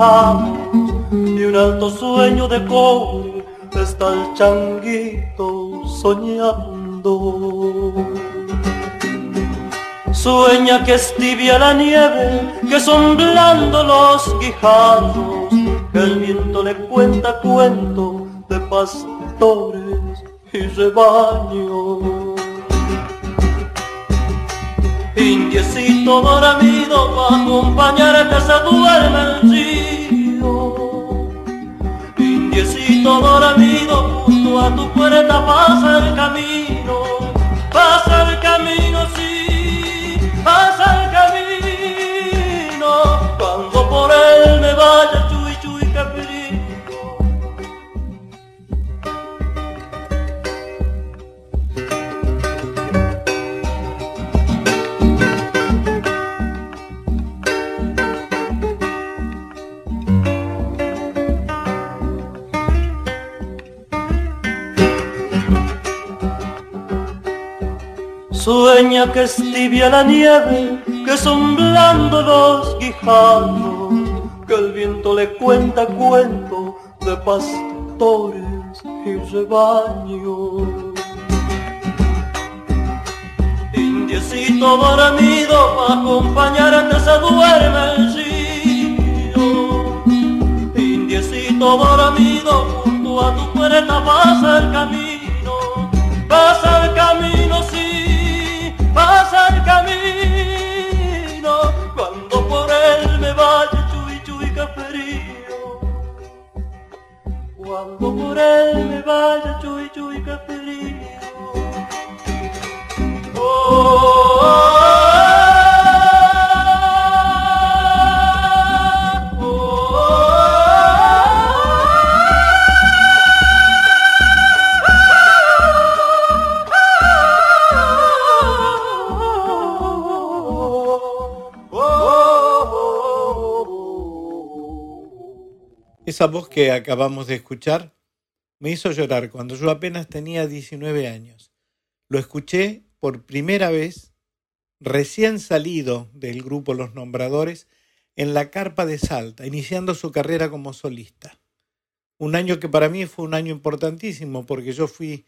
y un alto sueño de cobre está el changuito soñando. Sueña que es tibia la nieve, que son blandos los guijarros, que el viento le cuenta cuento de pastores y rebaños. Indiecito dormido pa' acompañarte se duerme el río. Indiecito dormido junto a tu puerta pasa el camino, pasa el camino, sí, pasa el camino. Que es tibia la nieve, que son blandos los guijarros, que el viento le cuenta cuento de pastores y rebaños. Indiecito dormido pa' acompañarte se duerme el río. Indiecito dormido junto a tu puerta pasa el camino, pasa el camino pasa el camino. Cuando por él me vaya chuy chuy frío. Cuando por él me vaya chuy chuy frío. Esa voz que acabamos de escuchar me hizo llorar cuando yo apenas tenía 19 años. Lo escuché por primera vez, recién salido del grupo Los Nombradores, en la carpa de Salta, iniciando su carrera como solista. Un año que para mí fue un año importantísimo porque yo fui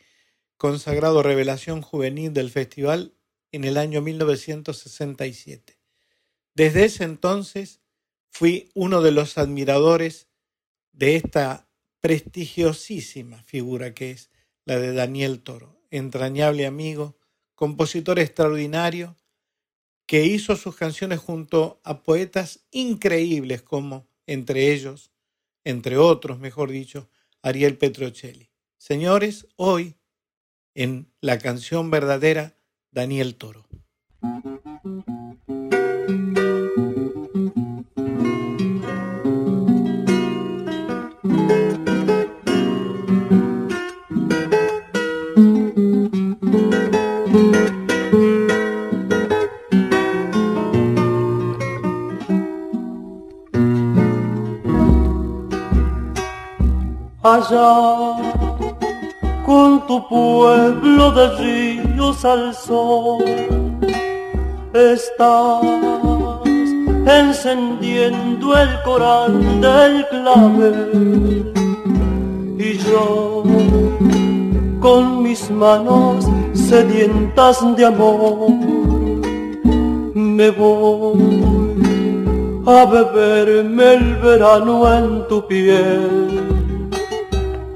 consagrado Revelación Juvenil del festival en el año 1967. Desde ese entonces fui uno de los admiradores de esta prestigiosísima figura que es la de Daniel Toro, entrañable amigo, compositor extraordinario, que hizo sus canciones junto a poetas increíbles como, entre ellos, entre otros, mejor dicho, Ariel Petrocelli. Señores, hoy, en la canción verdadera, Daniel Toro. Allá con tu pueblo de ríos al sol. Estás encendiendo el coral del clavel y yo con mis manos sedientas de amor me voy a beberme el verano en tu piel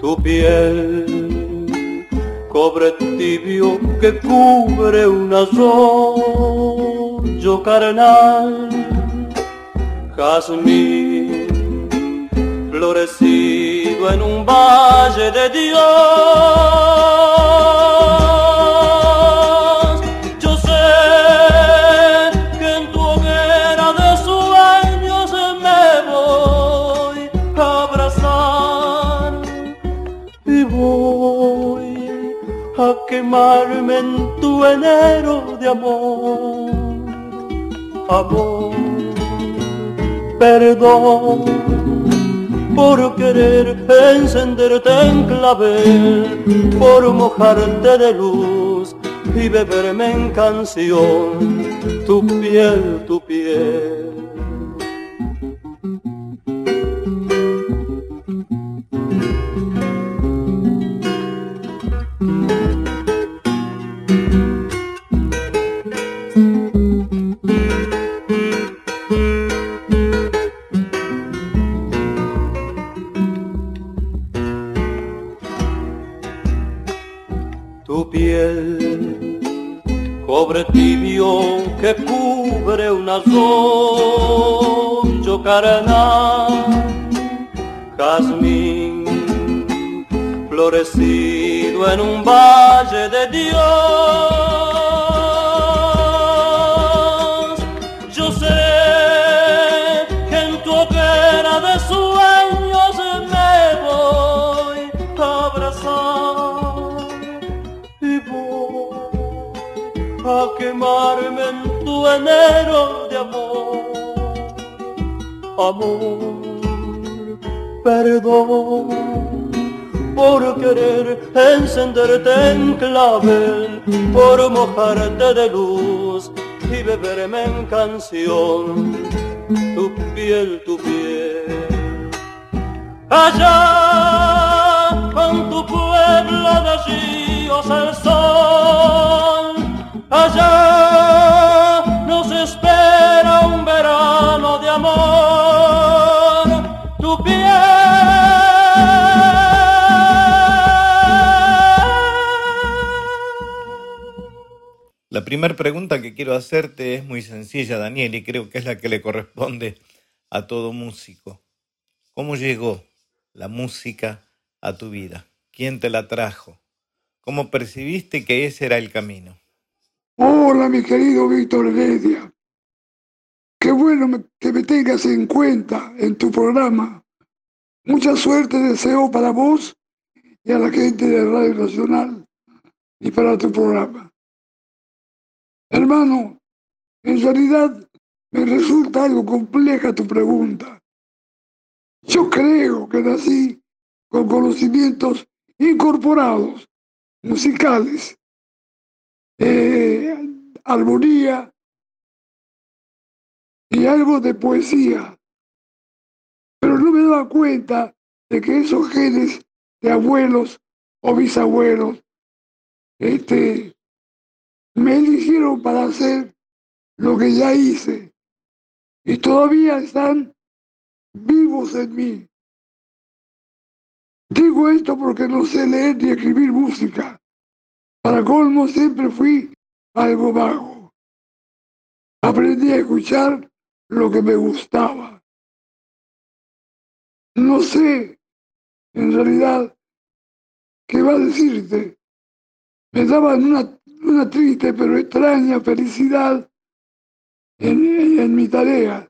tu piel, cobre tibio que cubre un arroyo carnal, jazmín florecido en un valle de Dios. Quemarme en tu enero de amor, amor, perdón por querer encenderte en clavel, por mojarte de luz y beberme en canción tu piel, tu piel. Primera pregunta que quiero hacerte es muy sencilla, Daniel, y creo que es la que le corresponde a todo músico. ¿Cómo llegó la música a tu vida? ¿Quién te la trajo? ¿Cómo percibiste que ese era el camino? Hola, mi querido Víctor Heredia. Qué bueno que me tengas en cuenta en tu programa. Mucha suerte deseo para vos y a la gente de Radio Nacional y para tu programa. Hermano, en realidad me resulta algo compleja tu pregunta. Yo creo que nací con conocimientos incorporados, musicales, eh, armonía y algo de poesía. Pero no me daba cuenta de que esos genes de abuelos o bisabuelos este, me eligieron para hacer lo que ya hice y todavía están vivos en mí. Digo esto porque no sé leer ni escribir música. Para colmo siempre fui algo vago. Aprendí a escuchar lo que me gustaba. No sé, en realidad, qué va a decirte. Me daban una, una triste pero extraña felicidad en, en mi tarea,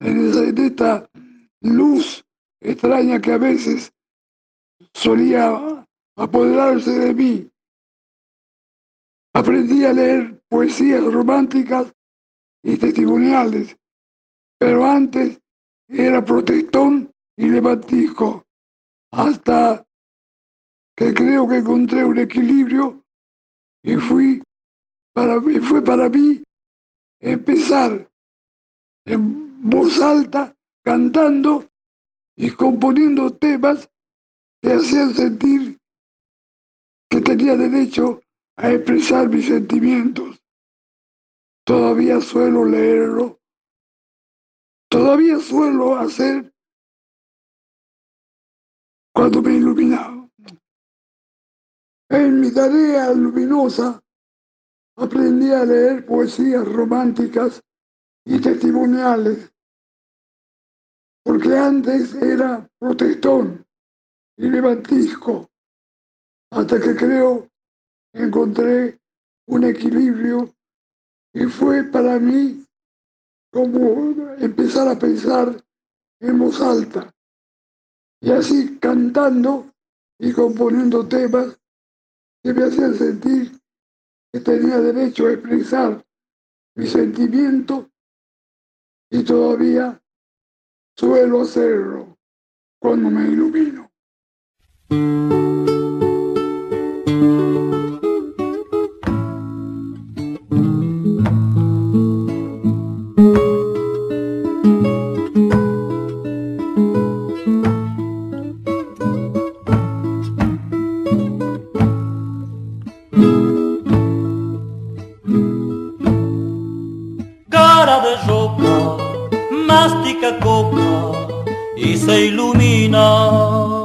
en esta luz extraña que a veces solía apoderarse de mí. Aprendí a leer poesías románticas y testimoniales, pero antes era protestón y levantisco, hasta que creo que encontré un equilibrio y fui para mí, fue para mí empezar en voz alta, cantando y componiendo temas que hacían sentir que tenía derecho a expresar mis sentimientos. Todavía suelo leerlo. Todavía suelo hacer cuando me iluminaba. En mi tarea luminosa aprendí a leer poesías románticas y testimoniales, porque antes era protestón y levantisco, hasta que creo encontré un equilibrio y fue para mí como empezar a pensar en voz alta y así cantando y componiendo temas que me hacían sentir que tenía derecho a expresar mi sentimiento y todavía suelo hacerlo cuando me ilumino. fantástica copa y se ilumina.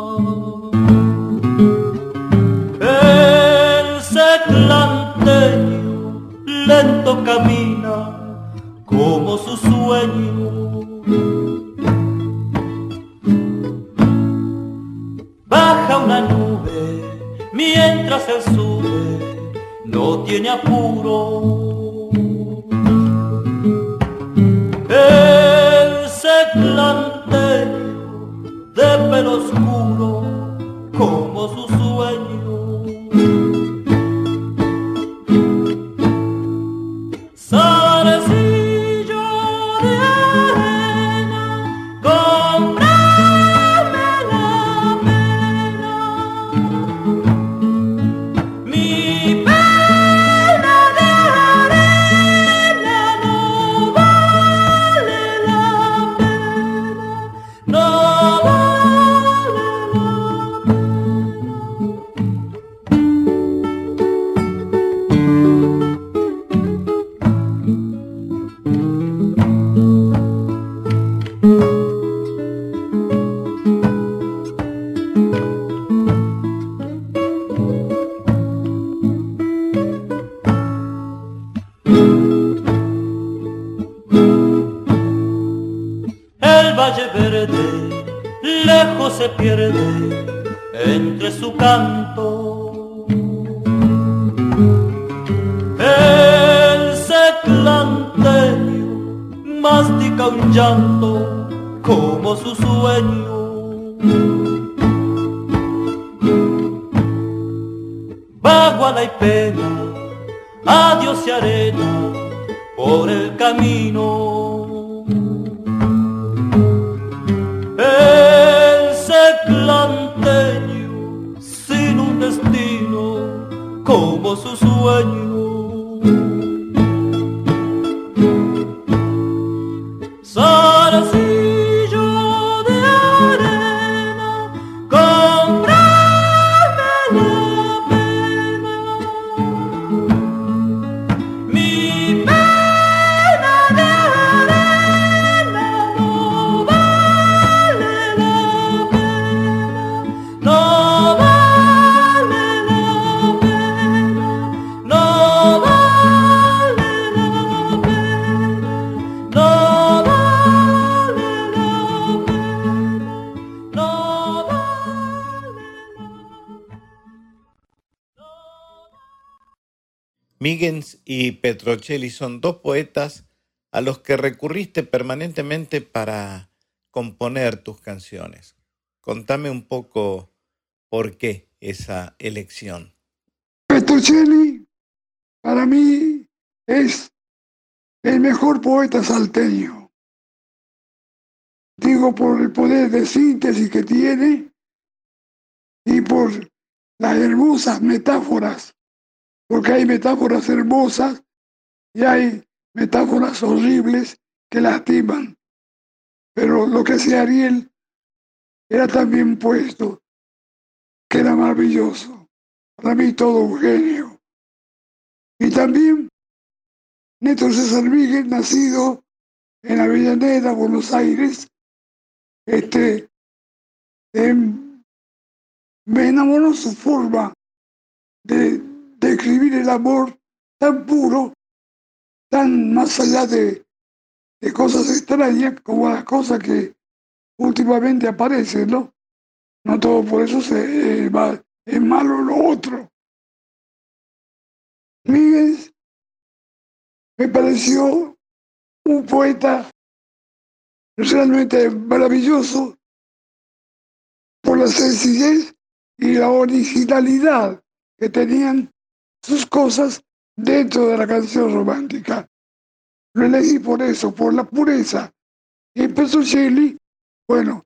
Mastica un llanto como su sueño. Vaguada y pena, adiós y arena por el camino. El seclanteño sin un destino como su sueño. Miggins y Petrocelli son dos poetas a los que recurriste permanentemente para componer tus canciones. Contame un poco por qué esa elección. Petruccelli, para mí, es el mejor poeta salteño. Digo por el poder de síntesis que tiene y por las hermosas metáforas, porque hay metáforas hermosas y hay metáforas horribles que lastiman. Pero lo que hacía Ariel era tan bien puesto, que era maravilloso. Para mí todo un genio. Y también Néstor César Miguel, nacido en Avellaneda, Buenos Aires, este, em, me enamoró su forma de, de escribir el amor tan puro, tan más allá de, de cosas extrañas como las cosas que últimamente aparecen, ¿no? No todo por eso se, eh, va- es malo lo otro. Miguel me pareció un poeta realmente maravilloso por la sencillez y la originalidad que tenían sus cosas dentro de la canción romántica. Lo elegí por eso, por la pureza. Y Petrocelli, bueno,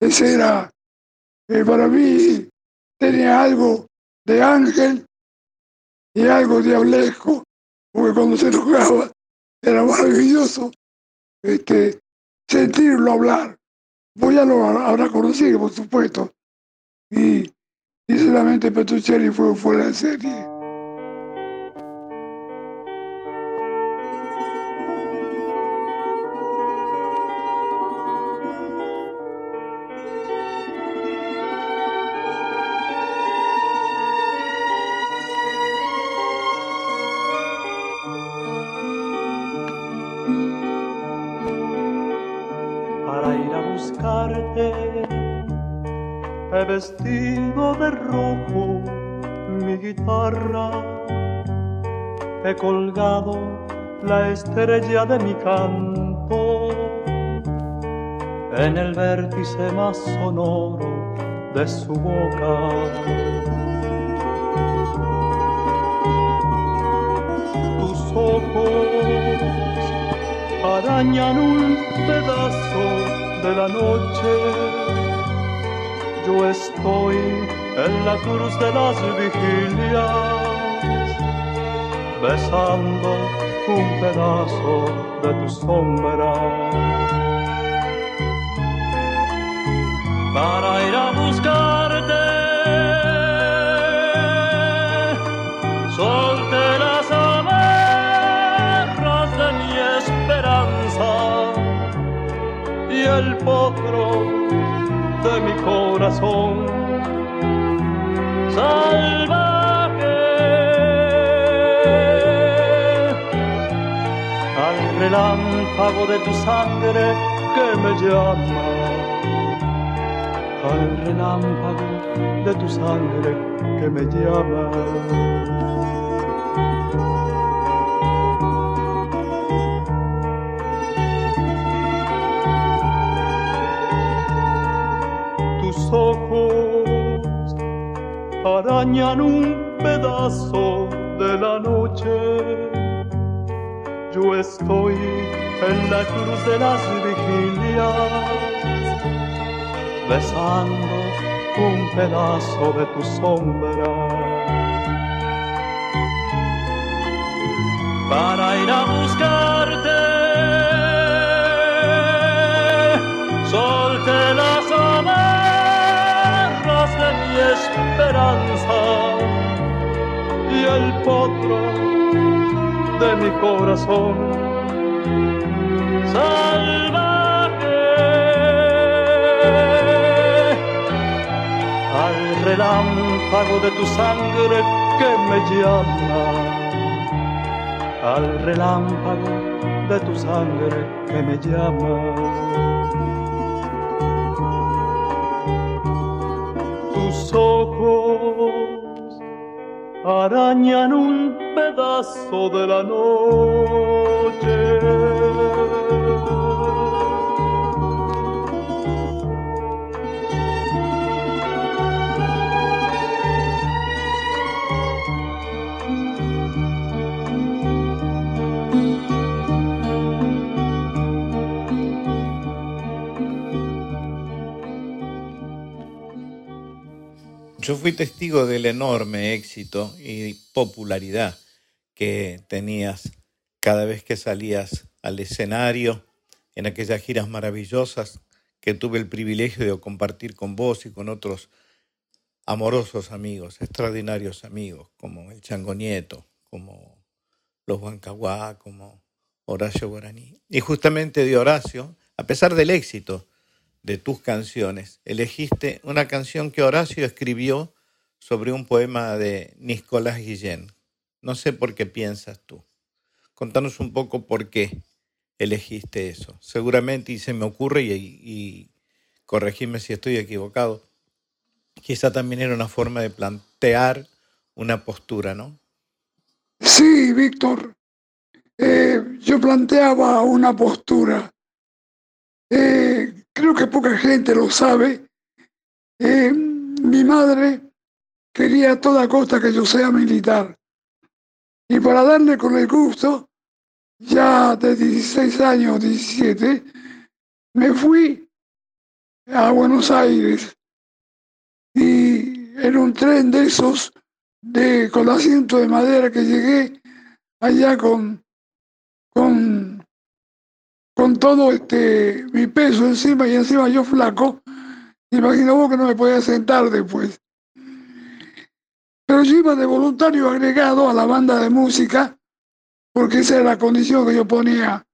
ese era, eh, para mí, tenía algo de ángel y algo diablesco, porque cuando se enojaba era maravilloso este, sentirlo hablar. Vos ya lo habrá conocido, por supuesto. Y, y sinceramente Petruccelli fue fuera de serie. Vestido de rojo mi guitarra, he colgado la estrella de mi canto. En el vértice más sonoro de su boca. Tus ojos arañan un pedazo de la noche yo estoy en la cruz de las vigilias, besando un pedazo de tu sombra. Para ir a buscarte, solte las amarras de mi esperanza y el potro de mi corazón. Salvaje. Al relámpago de tu sangre que me llama. Al relámpago de tu sangre que me llama un pedazo de la noche. Yo estoy en la cruz de las vigilias, besando un pedazo de tu sombra. Para ir a buscarte, solte las mi esperanza potro de mi corazón. Salvaje. Al relámpago de tu sangre que me llama. Al relámpago de tu sangre que me llama arañan un pedazo de la noche. Yo fui testigo del enorme éxito y popularidad que tenías cada vez que salías al escenario en aquellas giras maravillosas que tuve el privilegio de compartir con vos y con otros amorosos amigos, extraordinarios amigos, como el Chango Nieto, como los Huancahuá, como Horacio Guaraní. Y justamente de Horacio, a pesar del éxito de tus canciones, elegiste una canción que Horacio escribió sobre un poema de Nicolás Guillén. No sé por qué piensas tú. Contanos un poco por qué elegiste eso. Seguramente, y se me ocurre, y, y corregime si estoy equivocado, quizá también era una forma de plantear una postura, ¿no? Sí, Víctor. Eh, yo planteaba una postura. Eh, creo que poca gente lo sabe, eh, mi madre quería a toda costa que yo sea militar. Y para darle con el gusto, ya de 16 años, 17, me fui a Buenos Aires. Y en un tren de esos, de, con asiento de madera que llegué allá con, con con todo este mi peso encima y encima yo flaco, imagino vos que no me podía sentar después. Pero yo iba de voluntario agregado a la banda de música, porque esa era la condición que yo ponía,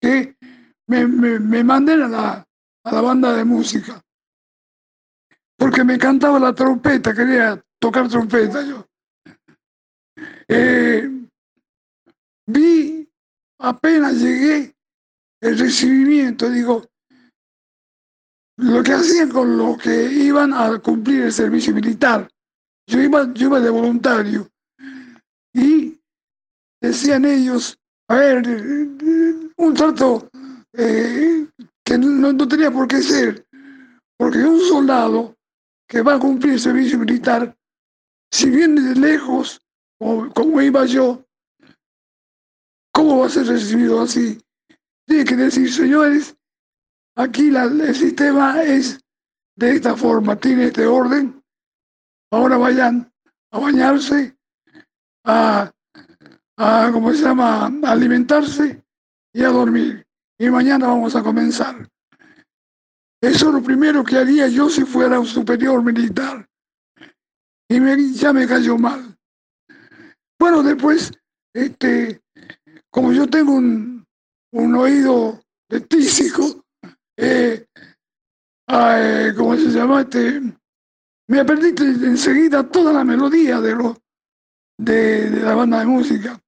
que me, me, manden a la, a la banda de música. Porque me cantaba la trompeta, quería tocar trompeta yo. Eh, vi, apenas llegué, el recibimiento, digo, lo que hacían con los que iban a cumplir el servicio militar. Yo iba, yo iba de voluntario. Y decían ellos, a ver, un trato eh, que no, no, tenía por qué ser, porque un soldado que va a cumplir el servicio militar, si viene de lejos, como, como iba yo, ¿cómo va a ser recibido así? Tiene que decir, señores, Aquí el sistema es de esta forma, tiene este orden. Ahora vayan a bañarse, a, a ¿cómo se llama?, alimentarse y a dormir. Y mañana vamos a comenzar. Eso es lo primero que haría yo si fuera un superior militar. Y ya me cayó mal. Bueno, después, este, como yo tengo un, un oído de tísico, eh, ¿cómo se llama? Este, me aprendí enseguida toda la melodía de, lo, de, la banda de música.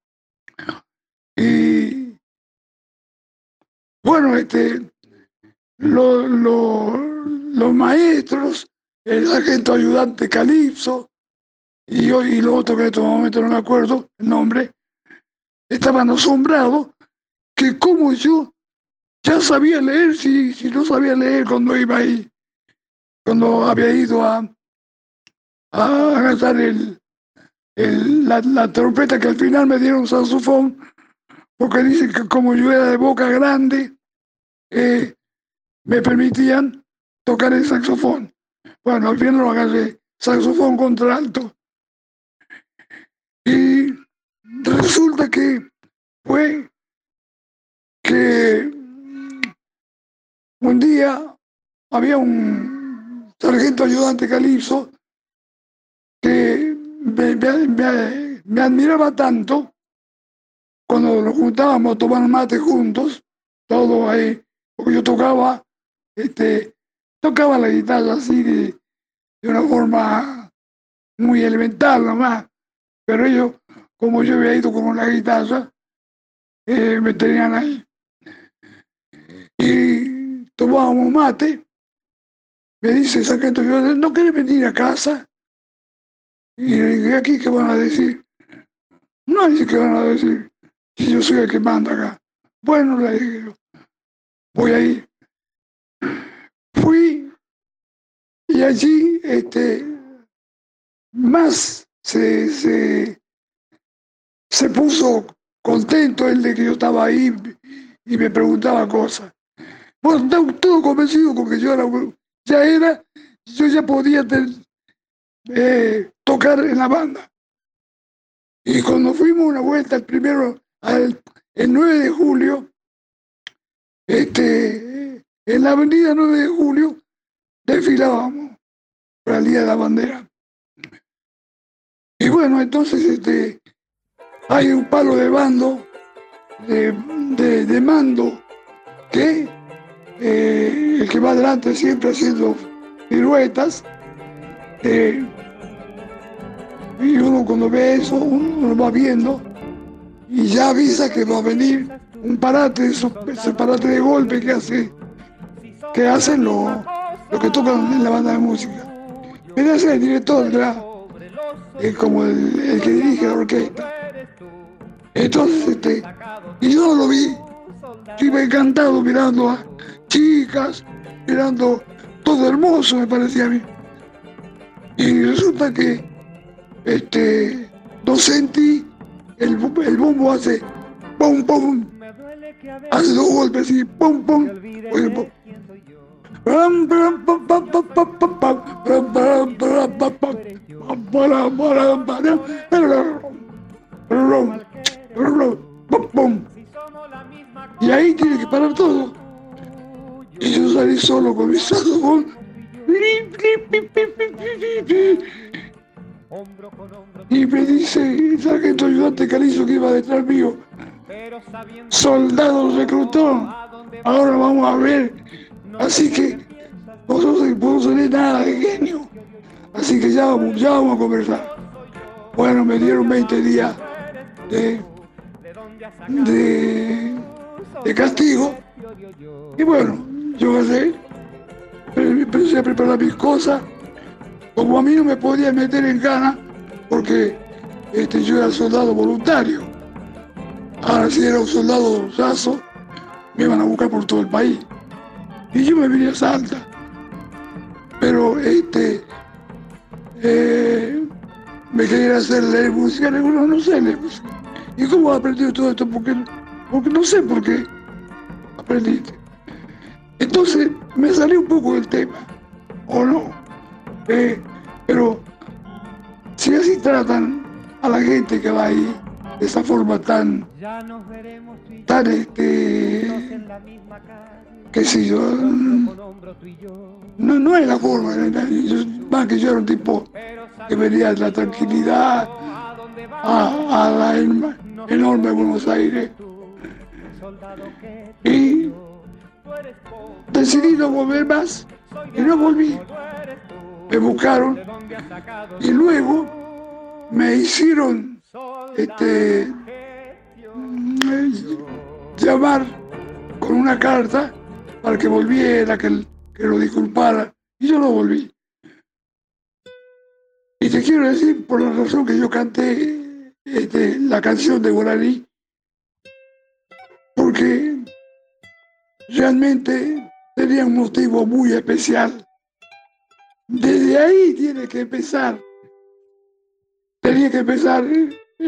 Y bueno, este, los maestros, el sargento ayudante Calipso, y yo y lo otro que en este momento no me acuerdo el nombre, estaban asombrados que como yo ya sabía leer, si, si no sabía leer cuando iba ahí, cuando había ido a, a agarrar el, el, la, trompeta que al final me dieron saxofón, porque dicen que como yo era de boca grande, eh, me permitían tocar el saxofón. Bueno, al final lo agarré, saxofón contra alto. Y resulta que fue que un día había un sargento ayudante Calipso que me, admiraba tanto cuando nos juntábamos a tomar mate juntos, todo ahí, porque yo tocaba, este, tocaba la guitarra así de, una forma muy elemental nomás, pero ellos, como yo había ido con la guitarra, eh, me tenían ahí. Y tomábamos mate, me dice sargento, no querés venir a casa. Y le dije, aquí qué van a decir. No dice qué van a decir, si yo soy el que manda acá. Bueno, le dije voy ahí. Fui y allí este, más se, se, se puso contento el de que yo estaba ahí y me preguntaba cosas. Bueno, todo convencido con que yo era, ya era, yo ya podía eh, tocar en la banda. Y cuando fuimos una vuelta, el primero, el 9 de julio, este, en la avenida 9 de julio, desfilábamos para el Día de la Bandera. Y bueno, entonces este, hay un palo de bando, de, de mando, que eh, el que va adelante siempre haciendo piruetas. Eh, y uno cuando ve eso, uno va viendo y ya avisa que va a venir un parate, ese parate de golpe que hace que hacen los lo que tocan en la banda de música. A ser el director la, es como el, que dirige la orquesta. Entonces, este, y yo lo vi, yo iba encantado mirando a, chicas, mirando todo hermoso, me parecía a mí. Y resulta que este, no sentí, el, el bombo hace pum pum, hace dos golpes y pum pum, y Soldado reclutó. Ahora vamos a ver. Así que vosotros no puedo salir nada de genio. Así que ya vamos, ya vamos a conversar. Bueno, me dieron 20 días de, de, de castigo. Y bueno, yo sé, empecé a preparar mis cosas. Como a mí no me podía meter en gana, porque este, yo era soldado voluntario. Ahora si era un soldado raso, me iban a buscar por todo el país. Y yo me vine a Salta. Pero este eh, me querían hacer leer música, le no, sé leer música. ¿Y cómo aprendido todo esto? Porque, porque no sé por qué aprendiste. Entonces me salió un poco del tema, ¿o no? Eh, pero si así tratan a la gente que va ahí, de esa forma tan, tan este, qué sé yo, no, no es la forma, más que yo era un tipo que venía de la tranquilidad a, a la enorme Buenos Aires. Y decidí no volver más y no volví. Me buscaron y luego me hicieron este, llamar con una carta para que volviera, que, que lo disculpara. Y yo no volví. Y te quiero decir, por la razón que yo canté este, la canción de Guaraní, porque realmente tenía un motivo muy especial. Desde ahí tiene que empezar. Tenía que empezar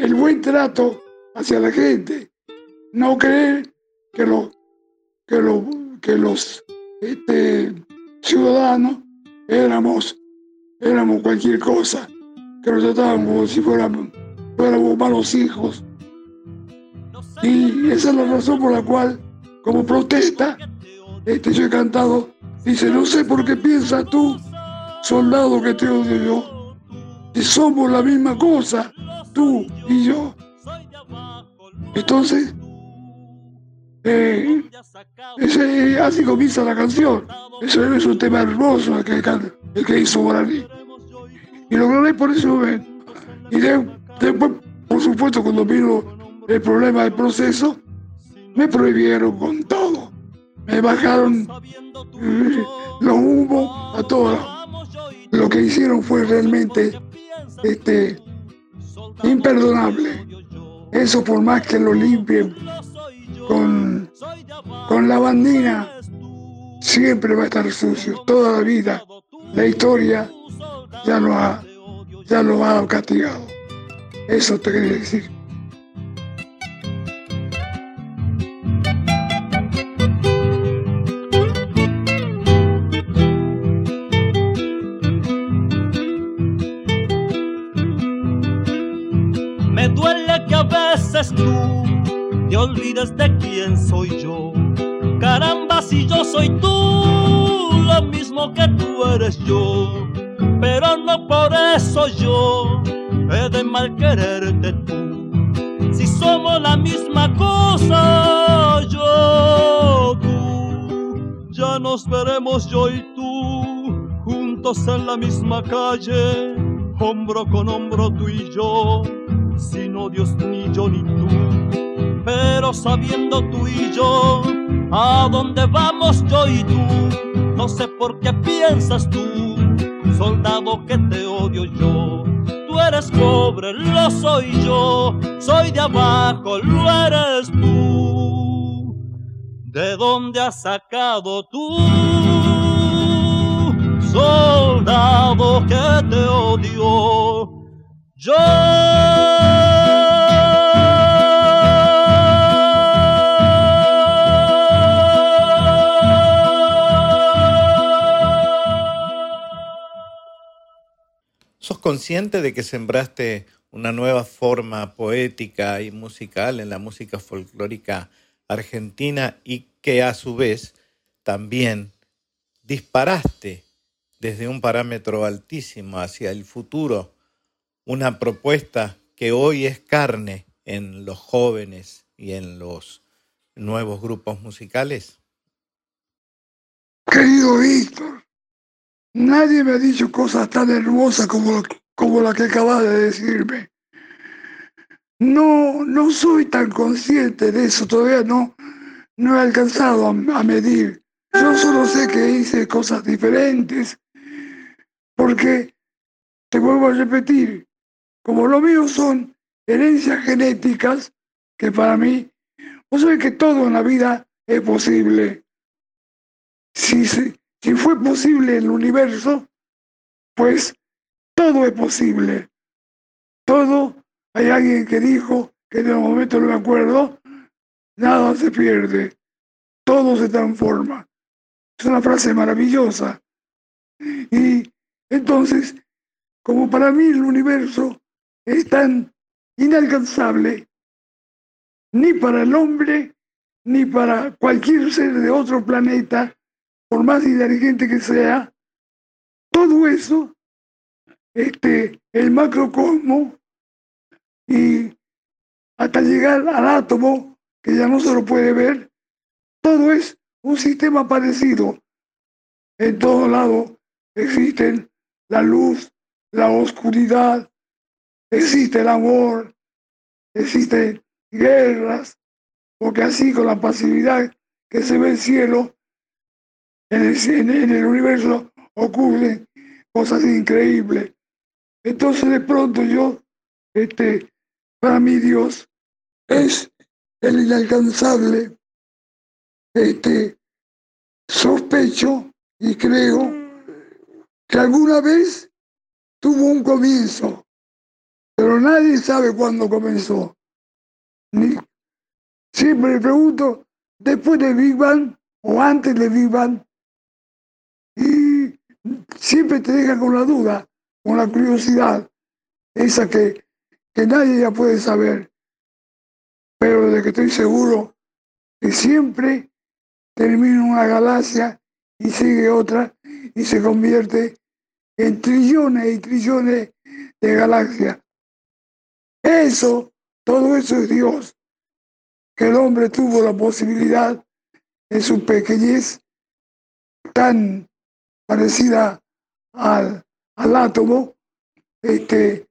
el buen trato hacia la gente. No creer que, que, lo, que los este, ciudadanos éramos, éramos cualquier cosa, que nos tratábamos como si fuéramos, fuéramos malos hijos. Y esa es la razón por la cual como protesta, este, yo he cantado, dice, no sé por qué piensas tú, soldado que te odio yo, si somos la misma cosa, tú y yo. Entonces, eh, ese, así comienza la canción. Eso es un tema hermoso el que, el que hizo Guaraní. Y lo grabé por ese momento. Y después, por supuesto, cuando vino el problema del proceso, me prohibieron con todo. Me bajaron eh, los humos a todos. Lo que hicieron fue realmente este, imperdonable. Eso por más que lo limpien con, con la bandina, siempre va a estar sucio. Toda la vida, la historia ya lo ha, ya lo ha castigado. Eso te quería decir. Tú te olvides de quién soy yo. Caramba, si yo soy tú, lo mismo que tú eres yo. Pero no por eso yo he de mal quererte tú. Si somos la misma cosa, yo, tú, ya nos veremos yo y tú, juntos en la misma calle, hombro con hombro tú y yo sino Dios ni yo ni tú. Pero sabiendo tú y yo, a dónde vamos yo y tú, no sé por qué piensas tú, soldado que te odio yo. Tú eres pobre, lo soy yo, soy de abajo, lo eres tú. ¿De dónde has sacado tú, soldado que te odio? Yo ¿Sos consciente de que sembraste una nueva forma poética y musical en la música folclórica argentina y que a su vez también disparaste desde un parámetro altísimo hacia el futuro una propuesta que hoy es carne en los jóvenes y en los nuevos grupos musicales? Querido Víctor, nadie me ha dicho cosas tan hermosas como, como la que acabas de decirme. No, no soy tan consciente de eso, todavía no, no he alcanzado a, medir Yo solo sé que hice cosas diferentes, porque, te vuelvo a repetir, como lo mío son herencias genéticas, que para mí, vos sabés que todo en la vida es posible. Si, fue posible el universo, pues todo es posible. Todo, hay alguien que dijo, que en el momento no me acuerdo, nada se pierde, todo se transforma. Es una frase maravillosa. Y entonces, como para mí el universo es tan inalcanzable, ni para el hombre, ni para cualquier ser de otro planeta, por más inteligente que sea, todo eso, este, el macrocosmo, y hasta llegar al átomo, que ya no se lo puede ver, todo es un sistema parecido. En todo lado existen la luz, la oscuridad, existe el amor, existen guerras, porque así con la pasividad que se ve el cielo, en el, en el universo ocurren cosas increíbles. Entonces de pronto yo, este, para mí Dios es el inalcanzable, este, sospecho y creo que alguna vez tuvo un comienzo, pero nadie sabe cuándo comenzó. Ni, siempre pregunto, después de Big Bang o antes de Big Bang, y siempre te deja con la duda, con la curiosidad, esa que, que nadie ya puede saber, pero de que estoy seguro que siempre termina una galaxia y sigue otra y se convierte en trillones y trillones de galaxias. Eso, todo eso es Dios, que el hombre tuvo la posibilidad en su pequeñez tan parecida al, al átomo, este,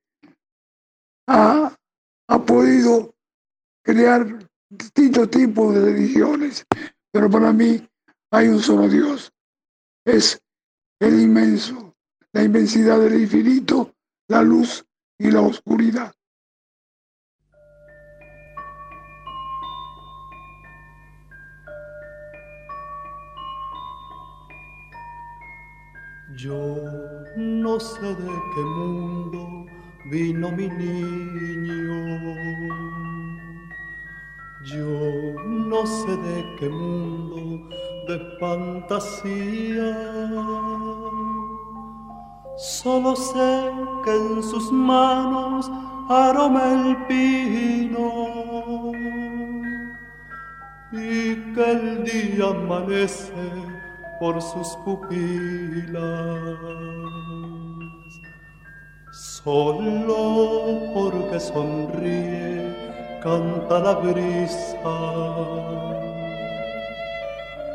ha, ha podido crear distintos tipos de religiones, pero para mí hay un solo Dios. Es el inmenso, la inmensidad del infinito, la luz y la oscuridad. Yo no sé de qué mundo vino mi niño. Yo no sé de qué mundo de fantasía. Solo sé que en sus manos aroma el pino y que el día amanece por sus pupilas. Solo porque sonríe canta la brisa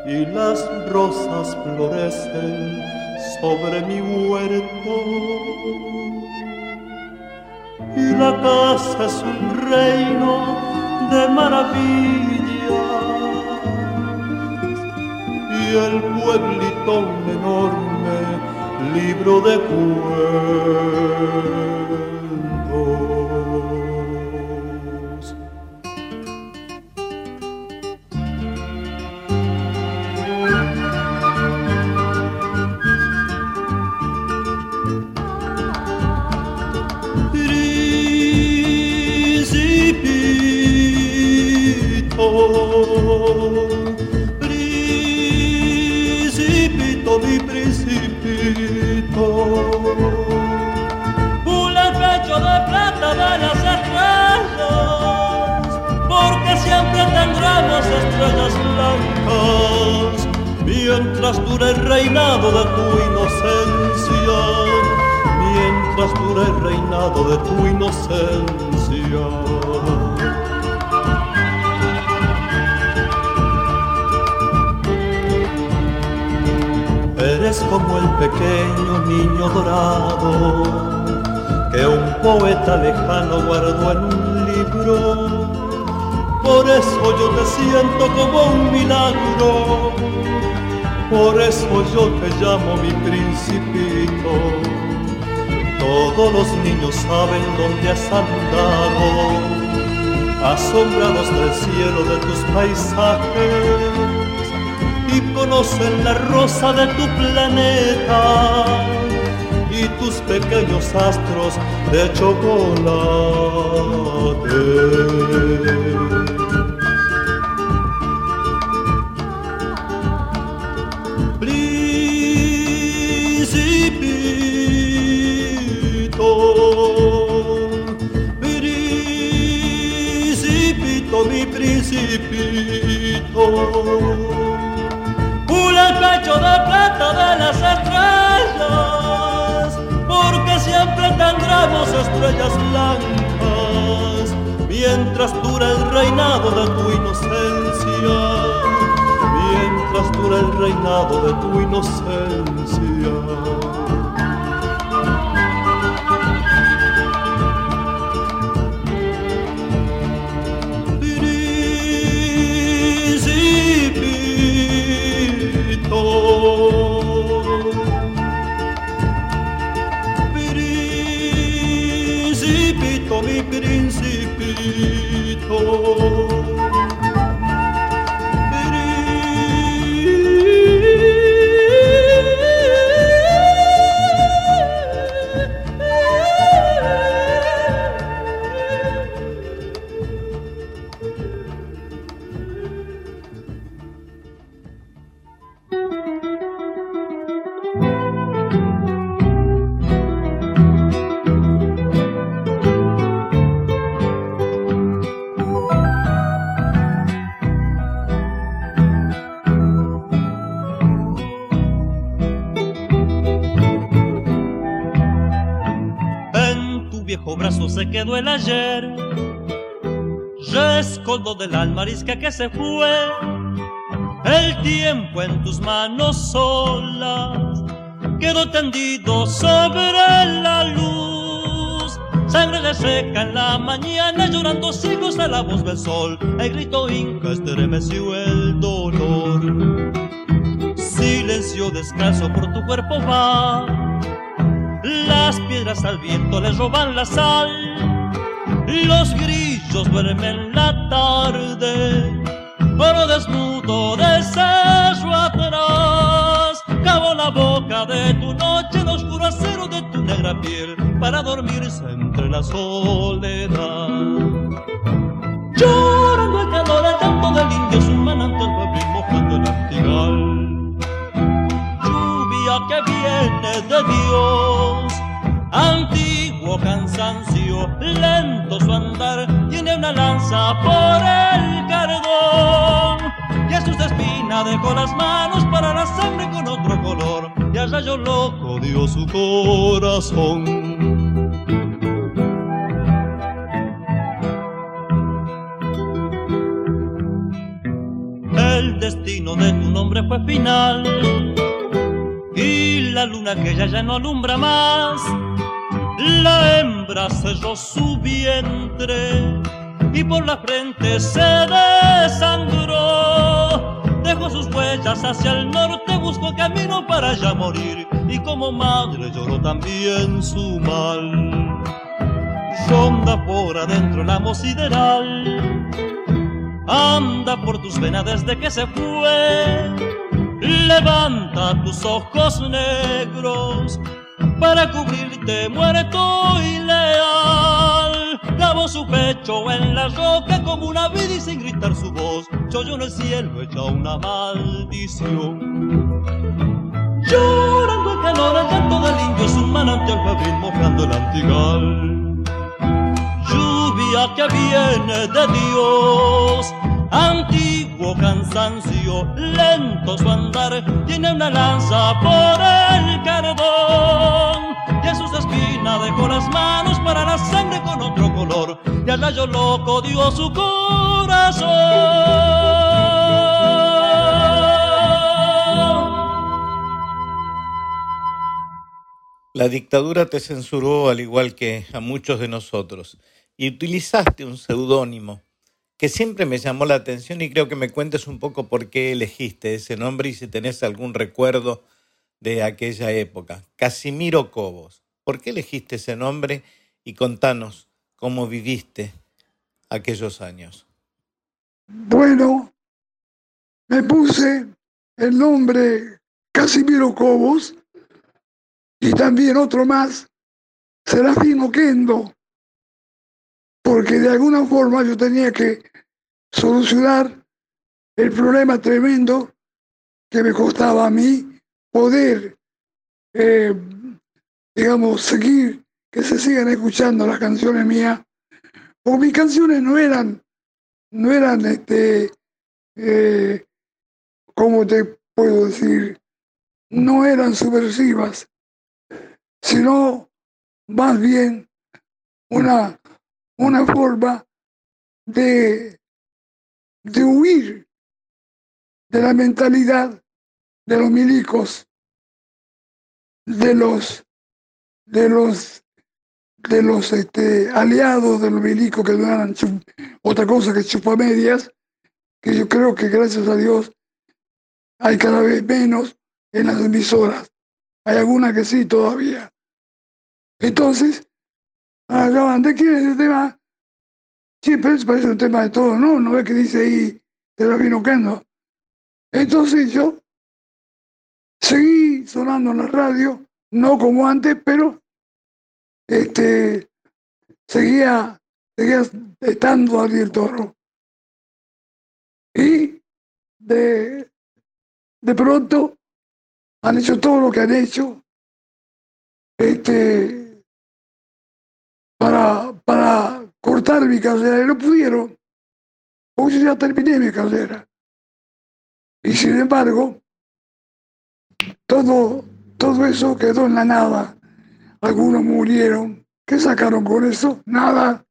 y las rosas florecen sobre mi huerto. Y la casa es un reino de maravillas el pueblito enorme libro de cuentos. Mientras dure el reinado de tu inocencia, mientras dure el reinado de tu inocencia. Eres como el pequeño niño dorado que un poeta lejano guardó en un libro. Por eso yo te siento como un milagro por eso yo te llamo mi principito. Todos los niños saben dónde has andado, asombrados del cielo de tus paisajes y conocen la rosa de tu planeta y tus pequeños astros de chocolate. Pula el pecho de plata de las estrellas, porque siempre tendremos estrellas blancas, mientras dura el reinado de tu inocencia, mientras dura el reinado de tu inocencia. Se el ayer, rescoldo del almarisca que se fue, el tiempo en tus manos solas quedó tendido sobre la luz. Sangre le seca en la mañana, llorando sigos a la voz del sol. El grito inca estremeció el dolor. Silencio descanso por tu cuerpo va. Las piedras al viento le roban la sal los grillos duermen la tarde, pero desnudo de cerro atrás, cabo la boca de tu noche, el oscuro acero de tu negra piel, para dormirse entre la soledad. Llorando el calor, el canto del indio, su manantial febril mojando el antigal. Lluvia que viene de Dios, cansancio, lento su andar, tiene una lanza por el cardón. Y a sus espinas dejó las manos para la sangre con otro color, y al rayo loco dio su corazón. El destino de tu nombre fue final y la luna que ya ya no alumbra más la hembra selló su vientre y por la frente se desangró. Dejó sus huellas hacia el norte, buscó camino para ya morir y como madre lloró también su mal. Ronda por adentro la amo sideral, anda por tus venas desde que se fue. Levanta tus ojos negros para cubrirte muerto y leal. Clavó su pecho en la roca como una vida y sin gritar su voz, yo en el cielo echa una maldición. Llorando el calor, el canto del indio es un manantial febril mojando el antigal. Lluvia que viene de Dios, antiguo cansancio, lento su andar, tiene una lanza por el cardón. Y a sus espinas dejó las manos para la sangre con otro color, y al rayo loco dio su corazón. La dictadura te censuró al igual que a muchos de nosotros y utilizaste un seudónimo que siempre me llamó la atención y creo que me cuentes un poco por qué elegiste ese nombre y si tenés algún recuerdo de aquella época. Casimiro Cobos. ¿Por qué elegiste ese nombre? Y contanos cómo viviste aquellos años. Bueno, me puse el nombre Casimiro Cobos y también otro más, Serafín Oquendo, porque de alguna forma yo tenía que solucionar el problema tremendo que me costaba a mí poder, eh, digamos, seguir, que se sigan escuchando las canciones mías, porque mis canciones no eran, no eran, este, eh, ¿cómo te puedo decir? No eran subversivas, sino más bien una, una forma de, de huir de la mentalidad de los milicos, de los de los de los este, aliados de los milicos que no eran otra cosa que chupamedias, que yo creo que gracias a Dios hay cada vez menos en las emisoras. Hay algunas que sí todavía. Entonces, acaban ¿de quién es el tema? Sí, pero eso parece un tema de todo, ¿no? ¿No ves que dice ahí, te lo vino Entonces yo seguí sonando en la radio, no como antes, pero este, seguía, seguía estando ahí el toro. Y de, de pronto han hecho todo lo que han hecho este, para, para cortar mi carrera y no pudieron, porque yo ya terminé mi carrera. Y sin embargo, todo, todo eso quedó en la nada. Algunos murieron. ¿Qué sacaron con eso? Nada.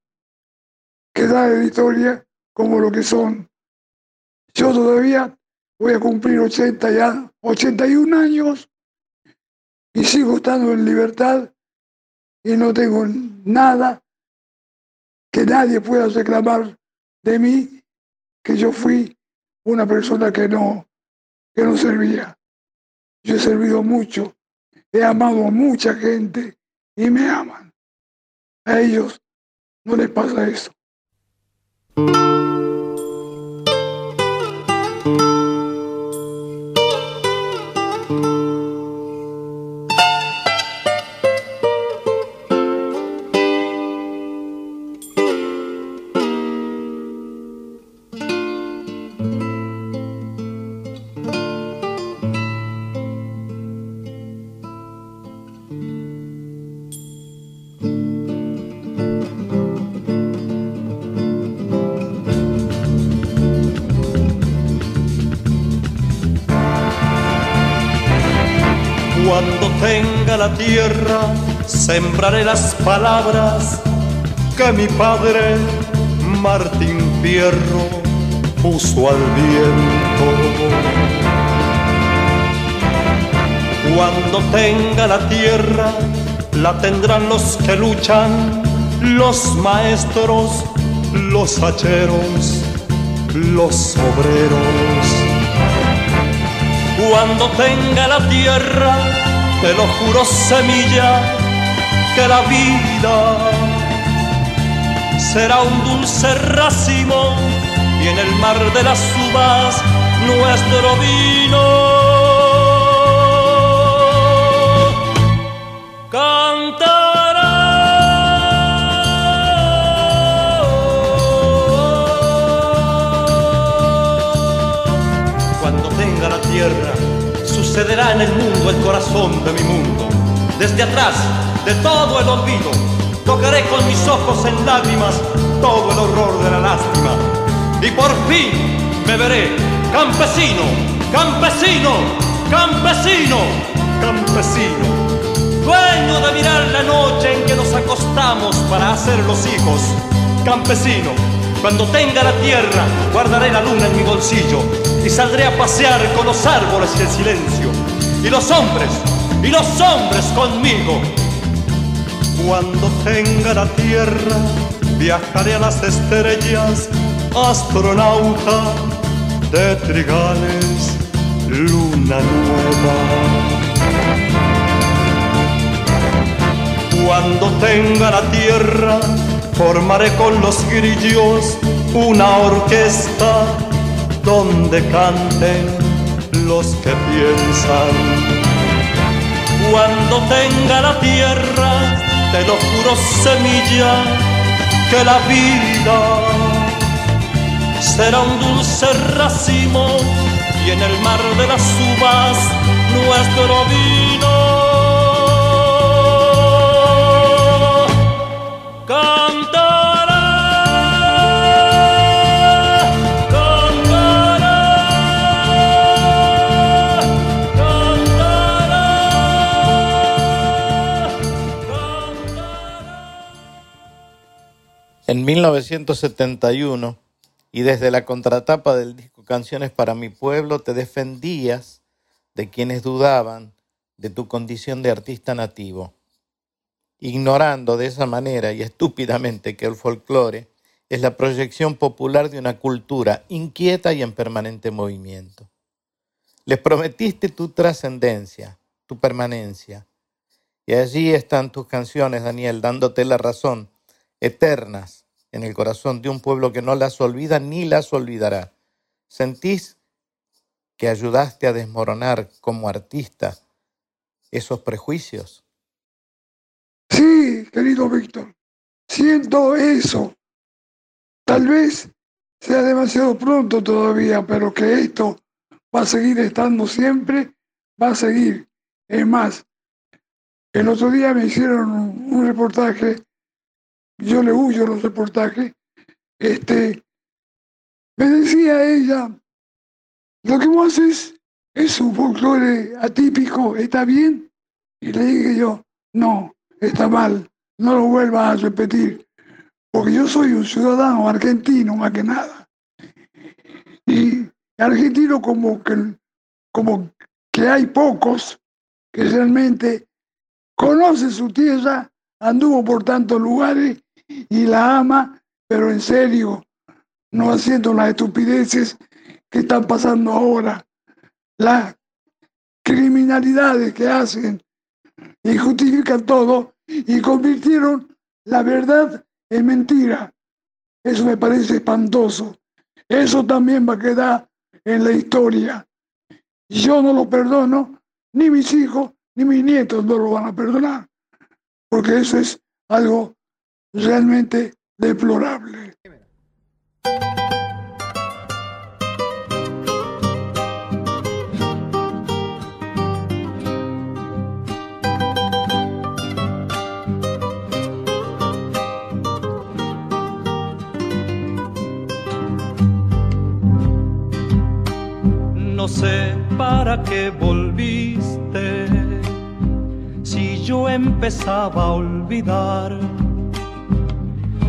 Queda de historia como lo que son. Yo todavía voy a cumplir 80 ya, 81 años y sigo estando en libertad y no tengo nada que nadie pueda reclamar de mí que yo fui una persona que no, que no servía. Yo he servido mucho, he amado a mucha gente y me aman. A ellos no les pasa eso. Sembraré las palabras que mi padre Martín Fierro puso al viento. Cuando tenga la tierra, la tendrán los que luchan, los maestros, los hacheros, los obreros. Cuando tenga la tierra, te lo juro semilla, que la vida será un dulce racimo y en el mar de las uvas nuestro vino. Cantará. Cuando tenga la tierra sucederá en el mundo, el corazón de mi mundo. Desde atrás de todo el olvido, tocaré con mis ojos en lágrimas todo el horror de la lástima. Y por fin me veré campesino, campesino, campesino, campesino. Dueño de mirar la noche en que nos acostamos para hacer los hijos. Campesino, cuando tenga la tierra, guardaré la luna en mi bolsillo y saldré a pasear con los árboles y el silencio. Y los hombres, y los hombres conmigo. Cuando tenga la tierra, viajaré a las estrellas astronauta de trigales, luna nueva. Cuando tenga la tierra, formaré con los grillos una orquesta donde canten los que piensan. Cuando tenga la tierra, te lo juro semilla, que la vida será un dulce racimo y en el mar de las uvas nuestro vino. 1971 y desde la contratapa del disco Canciones para mi pueblo te defendías de quienes dudaban de tu condición de artista nativo, ignorando de esa manera y estúpidamente que el folclore es la proyección popular de una cultura inquieta y en permanente movimiento. Les prometiste tu trascendencia, tu permanencia, y allí están tus canciones, Daniel, dándote la razón, eternas en el corazón de un pueblo que no las olvida ni las olvidará. ¿Sentís que ayudaste a desmoronar como artista esos prejuicios? Sí, querido Víctor, siento eso. Tal vez sea demasiado pronto todavía, pero que esto va a seguir estando siempre, va a seguir. Es más, el otro día me hicieron un, reportaje yo le huyo los reportajes, este, me decía ella, lo que vos haces es un folclore atípico, ¿está bien? Y le dije yo, no, está mal, no lo vuelvas a repetir, porque yo soy un ciudadano argentino más que nada. Y argentino como que, como que hay pocos que realmente conocen su tierra, anduvo por tantos lugares y la ama, pero en serio, no haciendo las estupideces que están pasando ahora, las criminalidades que hacen y justifican todo y convirtieron la verdad en mentira. Eso me parece espantoso. Eso también va a quedar en la historia. Yo no lo perdono, ni mis hijos, ni mis nietos no lo van a perdonar, porque eso es algo realmente deplorable. No sé para qué volviste si yo empezaba a olvidar.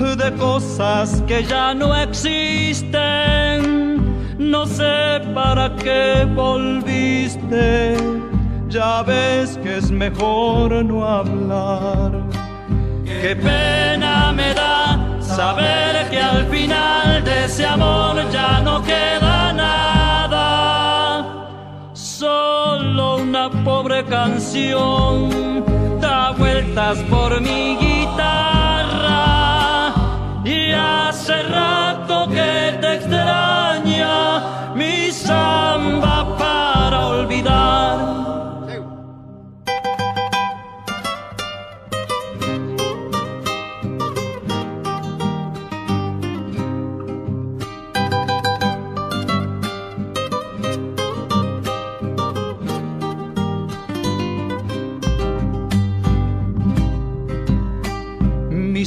de cosas que ya no existen? No sé para qué volviste, ya ves que es mejor no hablar. Qué pena me da saber que al final de ese amor ya no queda nada solo una pobre canción da vueltas por mi guitarra hace rato que te extraña mi samba para olvidar. Mi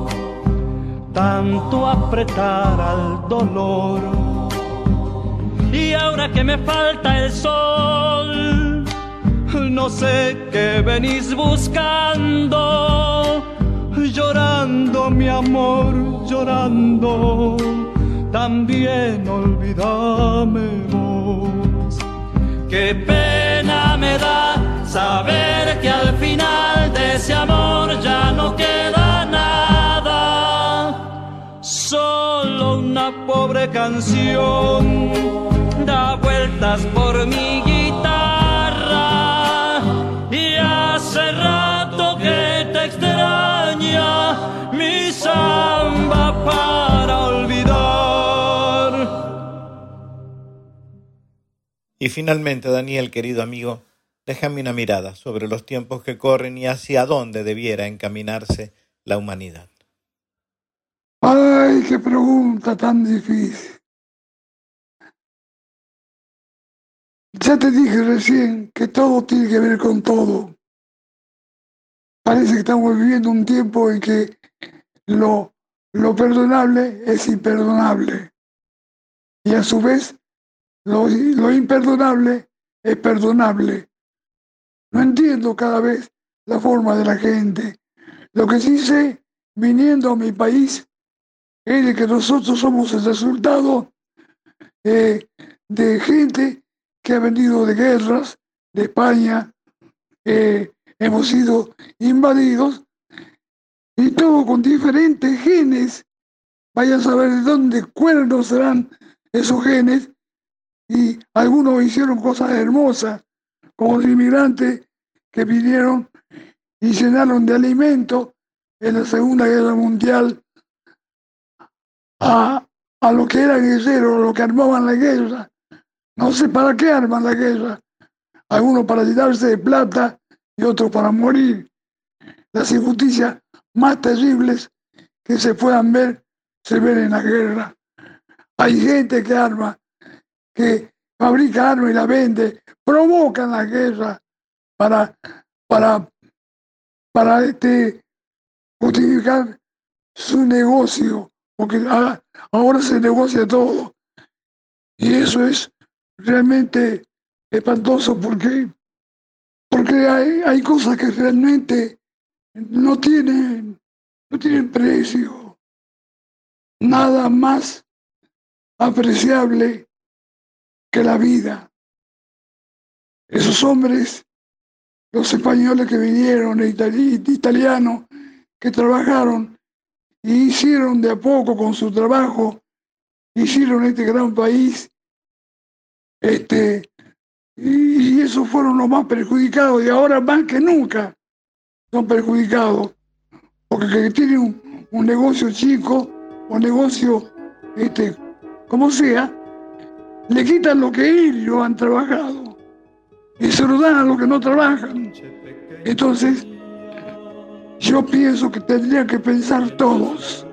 tanto apretar al dolor. Y ahora que me falta el sol, no sé qué venís buscando, llorando mi amor, llorando, también olvídame vos. Qué pena me da saber que al final de ese amor ya no queda solo una pobre canción da vueltas por mi para olvidar. Y finalmente, Daniel, querido amigo, déjame una mirada sobre los tiempos que corren y hacia dónde debiera encaminarse la humanidad. Ay, qué pregunta tan difícil. Ya te dije recién que todo tiene que ver con todo. Parece que estamos viviendo un tiempo en que lo, lo perdonable es imperdonable. Y a su vez, lo, lo imperdonable es perdonable. No entiendo cada vez la forma de la gente. Lo que sí sé, viniendo a mi país, es que nosotros somos el resultado eh, de gente que ha venido de guerras, de España, eh, hemos sido invadidos y todo con diferentes genes. Vaya a saber de dónde cuernos serán esos genes. Y algunos hicieron cosas hermosas, como los inmigrantes que vinieron y llenaron de alimento en la Segunda Guerra Mundial a, a lo que eran guerreros, lo que armaban la guerra. No sé para qué arman la guerra. Algunos para llenarse de plata y otros para morir. Las injusticias más terribles que se puedan ver se ven en la guerra. Hay gente que arma, que fabrica armas y la vende, provocan la guerra para, para, para este, justificar su negocio, porque ahora se negocia todo. Y eso es realmente espantoso porque, porque hay, hay cosas que realmente no tienen, no tienen precio. Nada más apreciable que la vida. Esos hombres, los españoles que vinieron, italianos, que trabajaron y hicieron de a poco con su trabajo, hicieron este gran país, este, y, y esos fueron los más perjudicados y ahora más que nunca son perjudicados porque tienen un, negocio chico o negocio, este, como sea, le quitan lo que ellos han trabajado y se lo dan a los que no trabajan. Entonces, yo pienso que tendrían que pensar todos,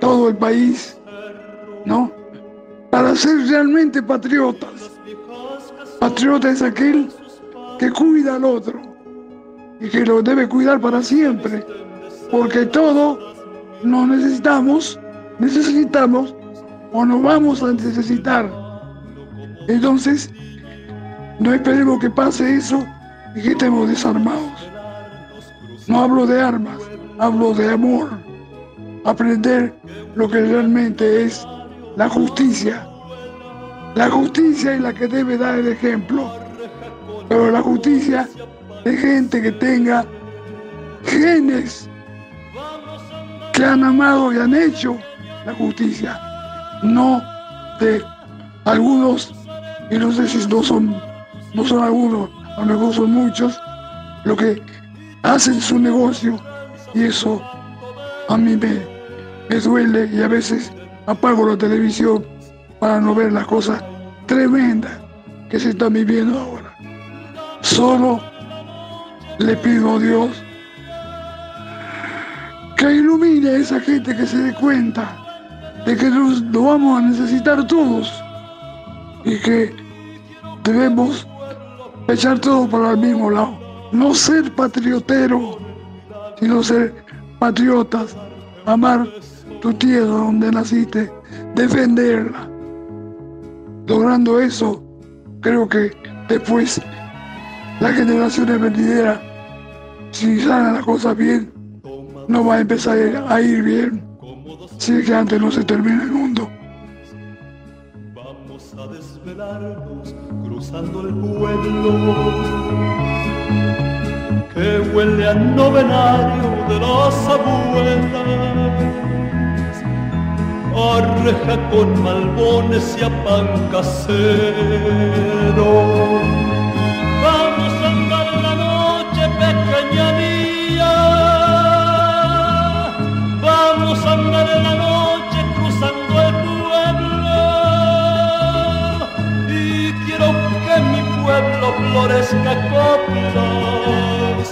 todo el país, ¿no? Para ser realmente patriotas. Patriota es aquel que cuida al otro y que lo debe cuidar para siempre, porque todo nos necesitamos, necesitamos o nos vamos a necesitar. Entonces, no esperemos que pase eso y que estemos desarmados. No hablo de armas, hablo de amor. Aprender lo que realmente es la justicia. La justicia es la que debe dar el ejemplo. Pero la justicia de gente que tenga genes que han amado y han hecho la justicia, no de algunos, y no sé si no son, no son algunos, a lo mejor son muchos, lo que hacen su negocio y eso a mí me, me duele y a veces apago la televisión para no ver las cosas tremendas que se están viviendo ahora. Solo le pido a Dios que ilumine a esa gente que se dé cuenta de que nos, lo vamos a necesitar todos y que debemos echar todo para el mismo lado. No ser patriotero, sino ser patriotas, amar tu tierra donde naciste, defenderla. Logrando eso, creo que después las generaciones venideras, si salen las cosas bien, no va a empezar a ir bien. Si es que antes no se termina el mundo. Vamos a desvelarnos cruzando el pueblo que huele a novenario de las abuelas, a reja con malbones y a pan casero. florezca coplas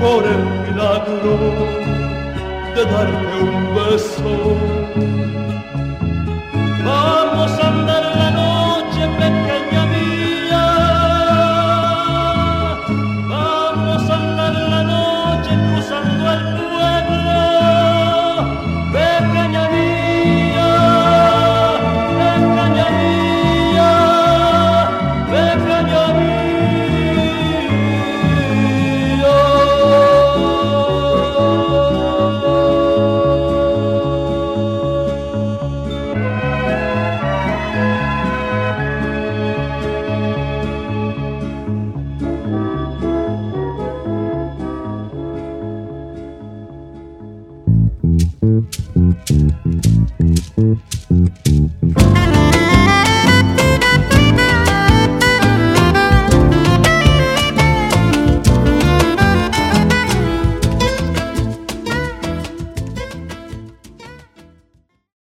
por el milagro de darme un beso.